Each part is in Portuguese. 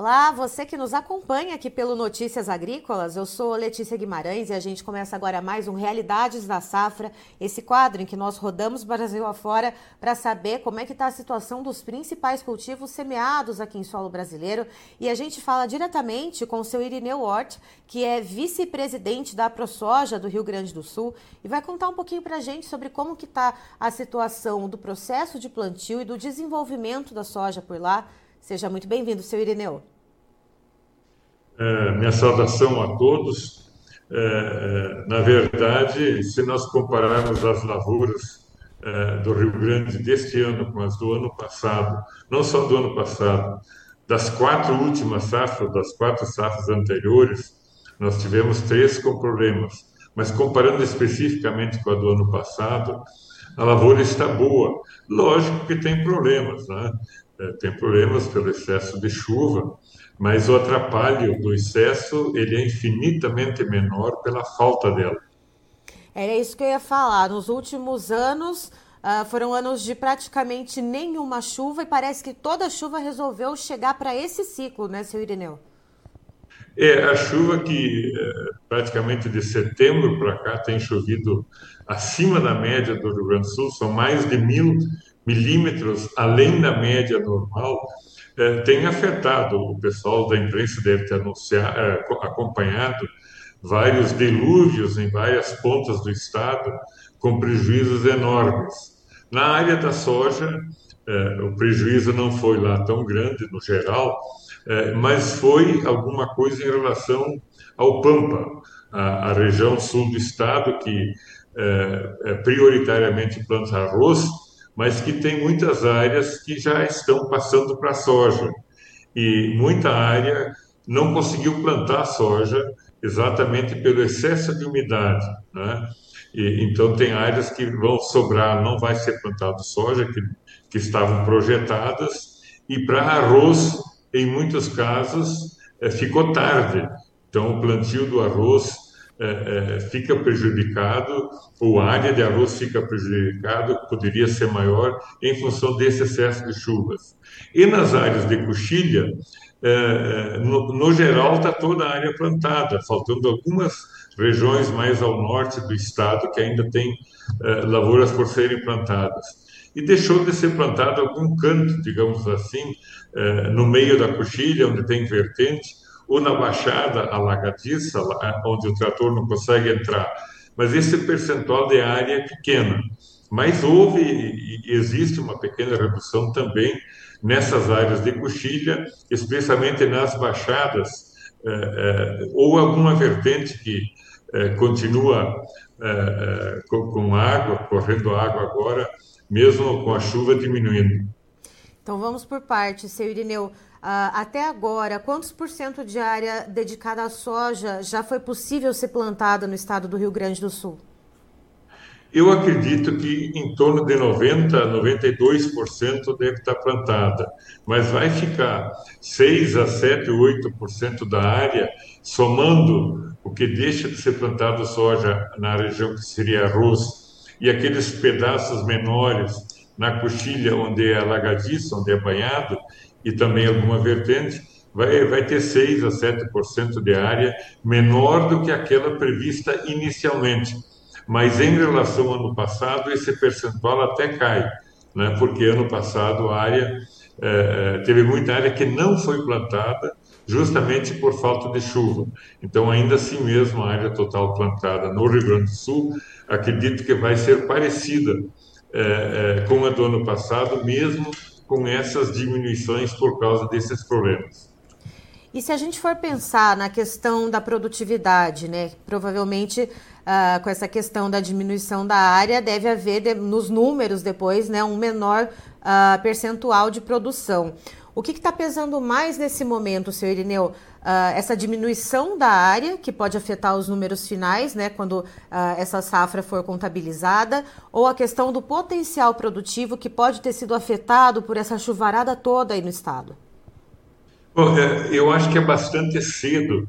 Olá, você que nos acompanha aqui pelo Notícias Agrícolas, eu sou Letícia Guimarães e a gente começa agora mais um Realidades da Safra, esse quadro em que nós rodamos Brasil afora para saber como é que está a situação dos principais cultivos semeados aqui em solo brasileiro e a gente fala diretamente com o seu Irineu Hort, que é vice-presidente da ProSoja do Rio Grande do Sul e vai contar um pouquinho para a gente sobre como que está a situação do processo de plantio e do desenvolvimento da soja por lá. Seja muito bem-vindo, seu Irineu. É, minha saudação a todos. É, é, na verdade, se nós compararmos as lavouras é, do Rio Grande deste ano com as do ano passado, não só do ano passado, das quatro últimas safras, das quatro safras anteriores, nós tivemos três com problemas. Mas comparando especificamente com a do ano passado, a lavoura está boa. Lógico que tem problemas, né? É, tem problemas pelo excesso de chuva, mas o atrapalho do excesso ele é infinitamente menor pela falta dela. Era isso que eu ia falar. Nos últimos anos uh, foram anos de praticamente nenhuma chuva e parece que toda a chuva resolveu chegar para esse ciclo, né, seu Irineu? É, a chuva que é, praticamente de setembro para cá tem chovido acima da média do Rio Grande do Sul, são mais de mil milímetros além da média normal é, tem afetado. O pessoal da imprensa deve ter anunciado, é, acompanhado vários dilúvios em várias pontas do estado, com prejuízos enormes. Na área da soja, é, o prejuízo não foi lá tão grande no geral, mas foi alguma coisa em relação ao Pampa, a, a região sul do estado que prioritariamente planta arroz mas que tem muitas áreas que já estão passando para soja. E muita área não conseguiu plantar soja exatamente pelo excesso de umidade. Né? E, então, tem áreas que vão sobrar, não vai ser plantado soja, que, que estavam projetadas, e para arroz, em muitos casos, é, ficou tarde. Então, o plantio do arroz é, é, fica prejudicado, ou a área de arroz fica prejudicado, poderia ser maior em função desse excesso de chuvas. E nas áreas de coxilha, é, é no, no, geral, está toda a área plantada, faltando algumas regiões mais ao norte do estado que ainda tem é, lavouras por serem plantadas. E deixou de ser plantado algum canto, digamos assim, no meio da coxilha, onde tem vertente, ou na baixada alagadiça, onde o trator não consegue entrar. Mas esse percentual de área é pequeno. Mas houve e existe uma pequena redução também nessas áreas de coxilha, especialmente nas baixadas, é, é, ou alguma vertente que é, continua com, com água, correndo água agora, mesmo com a chuva diminuindo. Então vamos por partes, seu Irineu. Uh, até agora, quantos por cento de área dedicada à soja já foi possível ser plantada no estado do Rio Grande do Sul? Eu acredito que em torno de 90%, 92% deve estar plantada, mas vai ficar 6 a 7, 8% da área, somando o que deixa de ser plantado soja na região que seria arroz, e aqueles pedaços menores na coxilha onde é alagadiça, onde é banhado, e também alguma vertente, vai, vai ter 6 a 7% de área menor do que aquela prevista inicialmente. Mas em relação ao ano passado, esse percentual até cai, né? porque ano passado a área é, teve muita área que não foi plantada justamente por falta de chuva. Então, ainda assim mesmo, a área total plantada no Rio Grande do Sul, acredito que vai ser parecida é, é, com a do ano passado, mesmo com essas diminuições por causa desses problemas. E se a gente for pensar na questão da produtividade, né? Provavelmente uh, com essa questão da diminuição da área deve haver de, nos números depois, né, um menor uh, percentual de produção. O que está pesando mais nesse momento, seu Irineu? Uh, essa diminuição da área, que pode afetar os números finais, né, quando uh, essa safra for contabilizada, ou a questão do potencial produtivo que pode ter sido afetado por essa chuvarada toda aí no estado? Bom, é, eu acho que é bastante cedo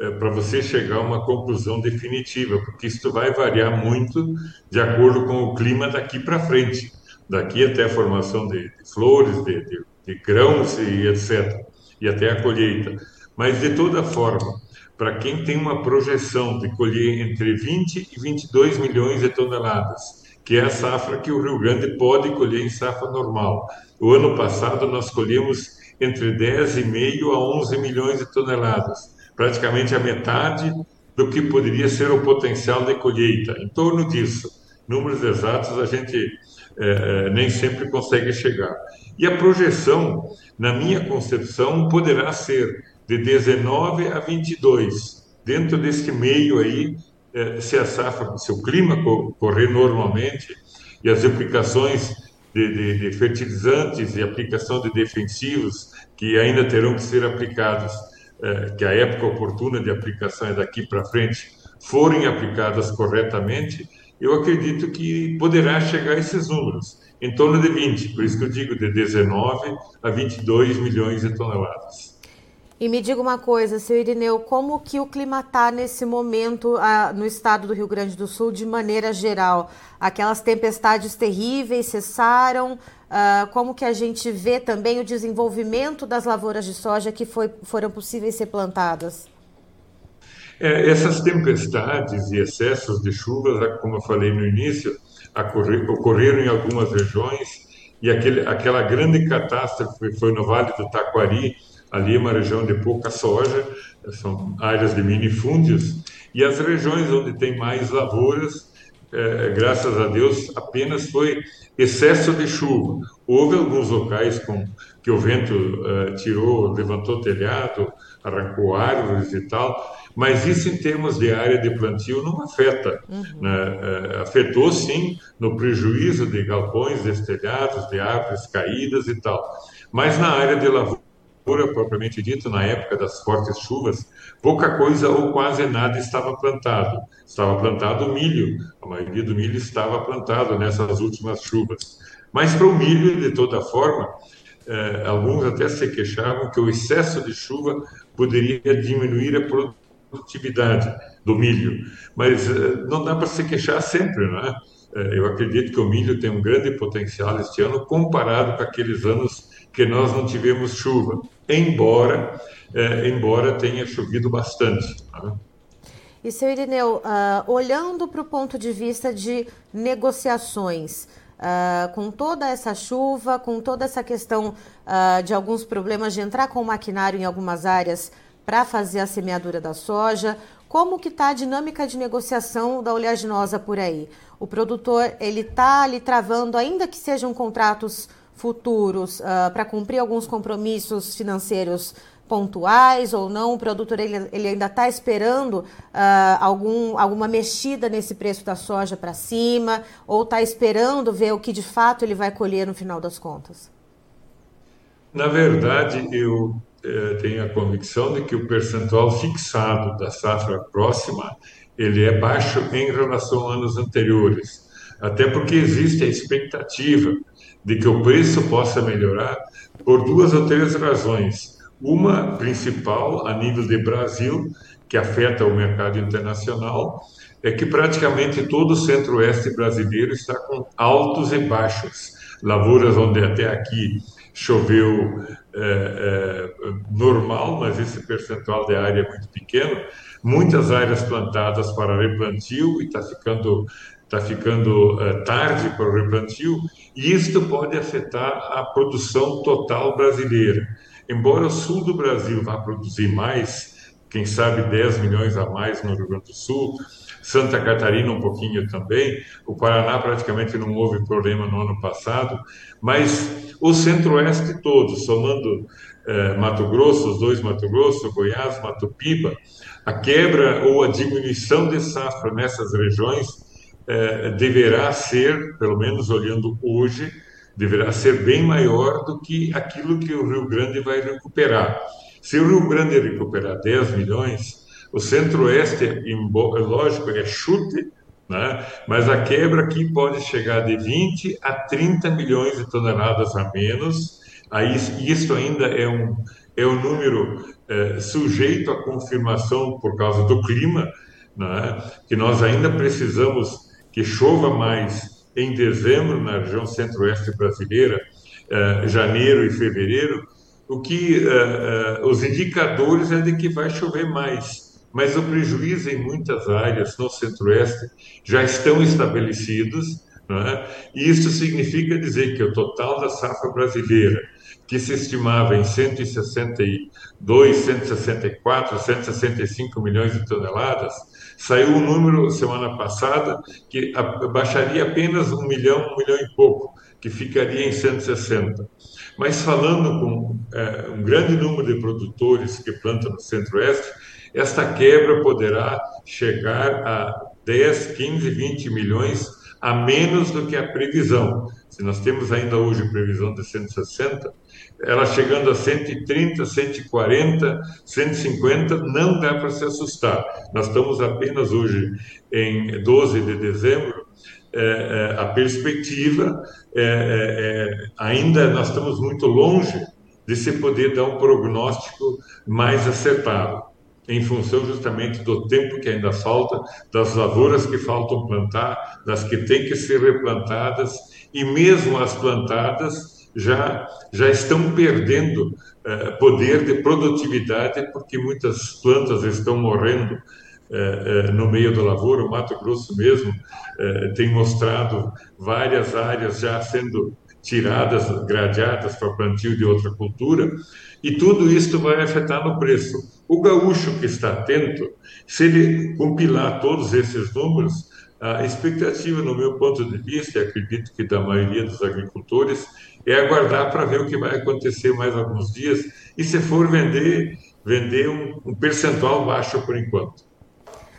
é, para você chegar a uma conclusão definitiva, porque isso vai variar muito de acordo com o clima daqui para frente, daqui até a formação de, de flores, de, de de grãos e etc. e até a colheita. Mas, de toda forma, para quem tem uma projeção de colher entre 20 e 22 milhões de toneladas, que é a safra que o Rio Grande pode colher em safra normal. O ano passado nós colhemos entre 10,5 a 11 milhões de toneladas, praticamente a metade do que poderia ser o potencial de colheita, em torno disso. Números exatos a gente é, nem sempre consegue chegar. E a projeção, na minha concepção, poderá ser de 19 a 22. Dentro deste meio aí, é, se a safra, se o clima correr normalmente e as aplicações de, de, de fertilizantes e aplicação de defensivos que ainda terão que ser aplicados, é, que a época oportuna de aplicação é daqui para frente, forem aplicadas corretamente, eu acredito que poderá chegar a esses números, em torno de 20, por isso que eu digo de 19 a 22 milhões de toneladas. E me diga uma coisa, seu Irineu, como que o clima está nesse momento ah, no estado do Rio Grande do Sul, de maneira geral? Aquelas tempestades terríveis cessaram? Ah, como que a gente vê também o desenvolvimento das lavouras de soja que foi, foram possíveis ser plantadas? É, essas tempestades e excessos de chuvas, como eu falei no início, ocorreram em algumas regiões e aquele, aquela grande catástrofe foi no Vale do Taquari, ali é uma região de pouca soja, são áreas de minifúndios, e as regiões onde tem mais lavouras, é, graças a Deus, apenas foi excesso de chuva. Houve alguns locais com que o vento é, tirou, levantou telhado, arrancou árvores e tal, mas isso em termos de área de plantio não afeta. Uhum. Né? É, afetou sim no prejuízo de galpões destelhados, de árvores caídas e tal. Mas na área de lavoura, propriamente dito, na época das fortes chuvas, pouca coisa ou quase nada estava plantado. Estava plantado milho, a maioria do milho estava plantado nessas últimas chuvas. Mas para o milho, de toda forma, eh, alguns até se queixavam que o excesso de chuva poderia diminuir a produtividade do milho. Mas eh, não dá para se queixar sempre, não é? Eh, eu acredito que o milho tem um grande potencial este ano comparado com aqueles anos que nós não tivemos chuva, embora, é, embora tenha chovido bastante. Né? E, seu Irineu, uh, olhando para o ponto de vista de negociações, uh, com toda essa chuva, com toda essa questão uh, de alguns problemas de entrar com o maquinário em algumas áreas para fazer a semeadura da soja, como que está a dinâmica de negociação da oleaginosa por aí? O produtor, ele está ali travando, ainda que sejam contratos futuros uh, para cumprir alguns compromissos financeiros pontuais ou não? O produtor ele, ele ainda está esperando uh, algum, alguma mexida nesse preço da soja para cima ou está esperando ver o que de fato ele vai colher no final das contas? Na verdade, eu eh, tenho a convicção de que o percentual fixado da safra próxima ele é baixo em relação a anos anteriores, até porque existe a expectativa de que o preço possa melhorar por duas ou três razões. Uma principal, a nível de Brasil, que afeta o mercado internacional, é que praticamente todo o centro-oeste brasileiro está com altos e baixos. Lavouras onde até aqui choveu é, é, normal, mas esse percentual de área é muito pequeno. Muitas áreas plantadas para replantio e está ficando está ficando uh, tarde para o replantio, e isto pode afetar a produção total brasileira. Embora o sul do Brasil vá produzir mais, quem sabe 10 milhões a mais no Rio Grande do Sul, Santa Catarina um pouquinho também, o Paraná praticamente não houve problema no ano passado, mas o centro-oeste todo, somando eh, Mato Grosso, os dois Mato Grosso, Goiás, Mato Piba, a quebra ou a diminuição de safra nessas regiões é, deverá ser, pelo menos olhando hoje, deverá ser bem maior do que aquilo que o Rio Grande vai recuperar. Se o Rio Grande recuperar 10 milhões, o Centro-Oeste, lógico, é chute, né? mas a quebra aqui pode chegar de 20 a 30 milhões de toneladas a menos. Aí, isso ainda é um, é um número é, sujeito à confirmação por causa do clima, né? que nós ainda precisamos que chova mais em dezembro na região centro-oeste brasileira, eh, janeiro e fevereiro, o que uh, uh, os indicadores é de que vai chover mais, mas o prejuízo em muitas áreas no centro-oeste já estão estabelecidos, é? e isso significa dizer que o total da safra brasileira, que se estimava em 162, 164, 165 milhões de toneladas, saiu um número semana passada que baixaria apenas um milhão, um milhão e pouco, que ficaria em 160. Mas falando com é, um grande número de produtores que plantam no Centro-Oeste, esta quebra poderá chegar a 10, 15, 20 milhões a menos do que a previsão. Se nós temos ainda hoje previsão de 160, ela chegando a 130, 140, 150, não dá para se assustar. Nós estamos apenas hoje em 12 de dezembro é, é, a perspectiva, é, é, é, ainda nós estamos muito longe de se poder dar um prognóstico mais acertado, em função justamente do tempo que ainda falta, das lavouras que faltam plantar, das que têm que ser replantadas, e mesmo as plantadas já, já estão perdendo eh, poder de produtividade, porque muitas plantas estão morrendo é, é, no meio da lavoura, o Mato Grosso mesmo tem mostrado várias áreas já sendo tiradas, gradeadas para plantio de outra cultura, e tudo isso vai afetar no preço. O gaúcho que está atento, se ele compilar todos esses números, a expectativa, no meu ponto de vista, e acredito que da maioria dos agricultores, é aguardar para ver o que vai acontecer mais alguns dias e, se for vender, vender um, um percentual baixo por enquanto.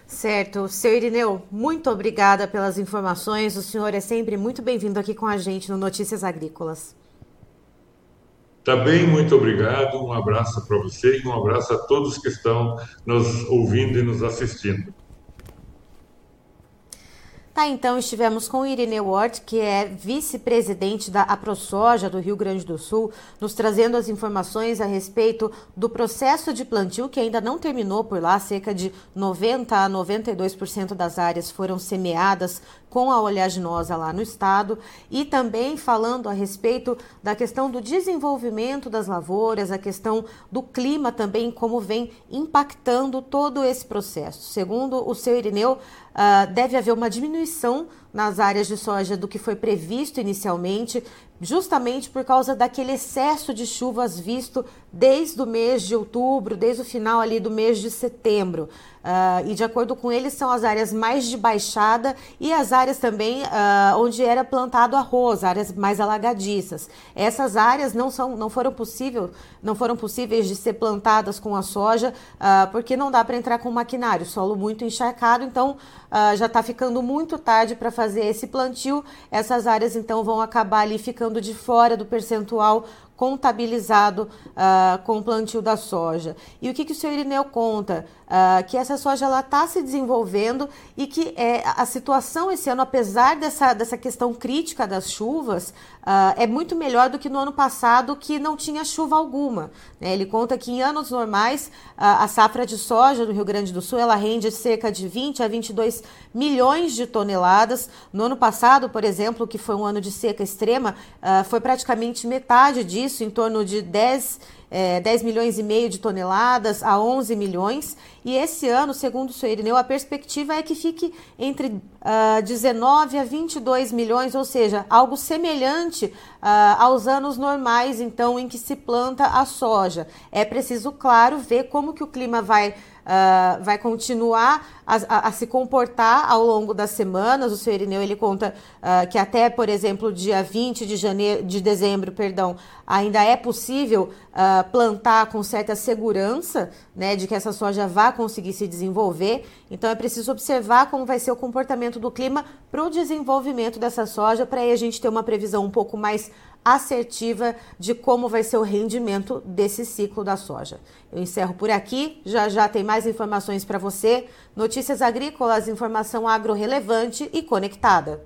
Certo. Seu Irineu, muito obrigada pelas informações. O senhor é sempre muito bem-vindo aqui com a gente no Notícias Agrícolas. Tá bem, muito obrigado. Um abraço para você e um abraço a todos que estão nos ouvindo e nos assistindo. Tá, então estivemos com Irineu Ward, que é vice-presidente da AproSoja do Rio Grande do Sul, nos trazendo as informações a respeito do processo de plantio que ainda não terminou por lá, cerca de 90 a 92% das áreas foram semeadas com a oleaginosa lá no estado e também falando a respeito da questão do desenvolvimento das lavouras, a questão do clima também, como vem impactando todo esse processo. Segundo o seu Irineu, uh, deve haver uma diminuição nas áreas de soja do que foi previsto inicialmente, justamente por causa daquele excesso de chuvas visto desde o mês de outubro, desde o final ali do mês de setembro. Uh, e de acordo com eles, são as áreas mais de baixada e as áreas também uh, onde era plantado arroz, áreas mais alagadiças. Essas áreas não, são, não, foram, possível, não foram possíveis de ser plantadas com a soja, uh, porque não dá para entrar com maquinário, solo muito encharcado, então já está ficando muito tarde para fazer esse plantio. Essas áreas então vão acabar ali ficando de fora do percentual contabilizado uh, com o plantio da soja. E o que, que o senhor Irineu conta? Uh, que essa soja está se desenvolvendo e que é, a situação esse ano, apesar dessa, dessa questão crítica das chuvas, uh, é muito melhor do que no ano passado, que não tinha chuva alguma. Né? Ele conta que em anos normais, a safra de soja do Rio Grande do Sul ela rende cerca de 20 a 22 milhões de toneladas. No ano passado, por exemplo, que foi um ano de seca extrema, foi praticamente metade disso isso, em torno de 10, é, 10 milhões e meio de toneladas a 11 milhões. E esse ano, segundo o senhor Irineu, a perspectiva é que fique entre uh, ah, 19 a 22 milhões, ou seja, algo semelhante uh, aos anos normais, então, em que se planta a soja. É preciso, claro, ver como que o clima vai uh, vai continuar a, a, a, se comportar ao longo das semanas. O senhor Irineu ele conta uh, que até, por exemplo, dia 20 de, janeiro, de dezembro, perdão, ainda é possível uh, plantar com certa segurança né, de que essa soja vá conseguir se desenvolver. Então é preciso observar como vai ser o comportamento do clima para o desenvolvimento dessa soja, para aí a gente ter uma previsão um pouco mais assertiva de como vai ser o rendimento desse ciclo da soja. Eu encerro por aqui, já já tem mais informações para você. Notícias agrícolas, informação agro relevante e conectada.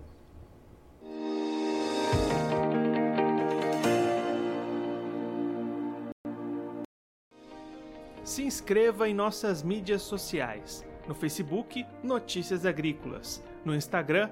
Se inscreva em nossas mídias sociais. No Facebook, Notícias Agrícolas. No Instagram,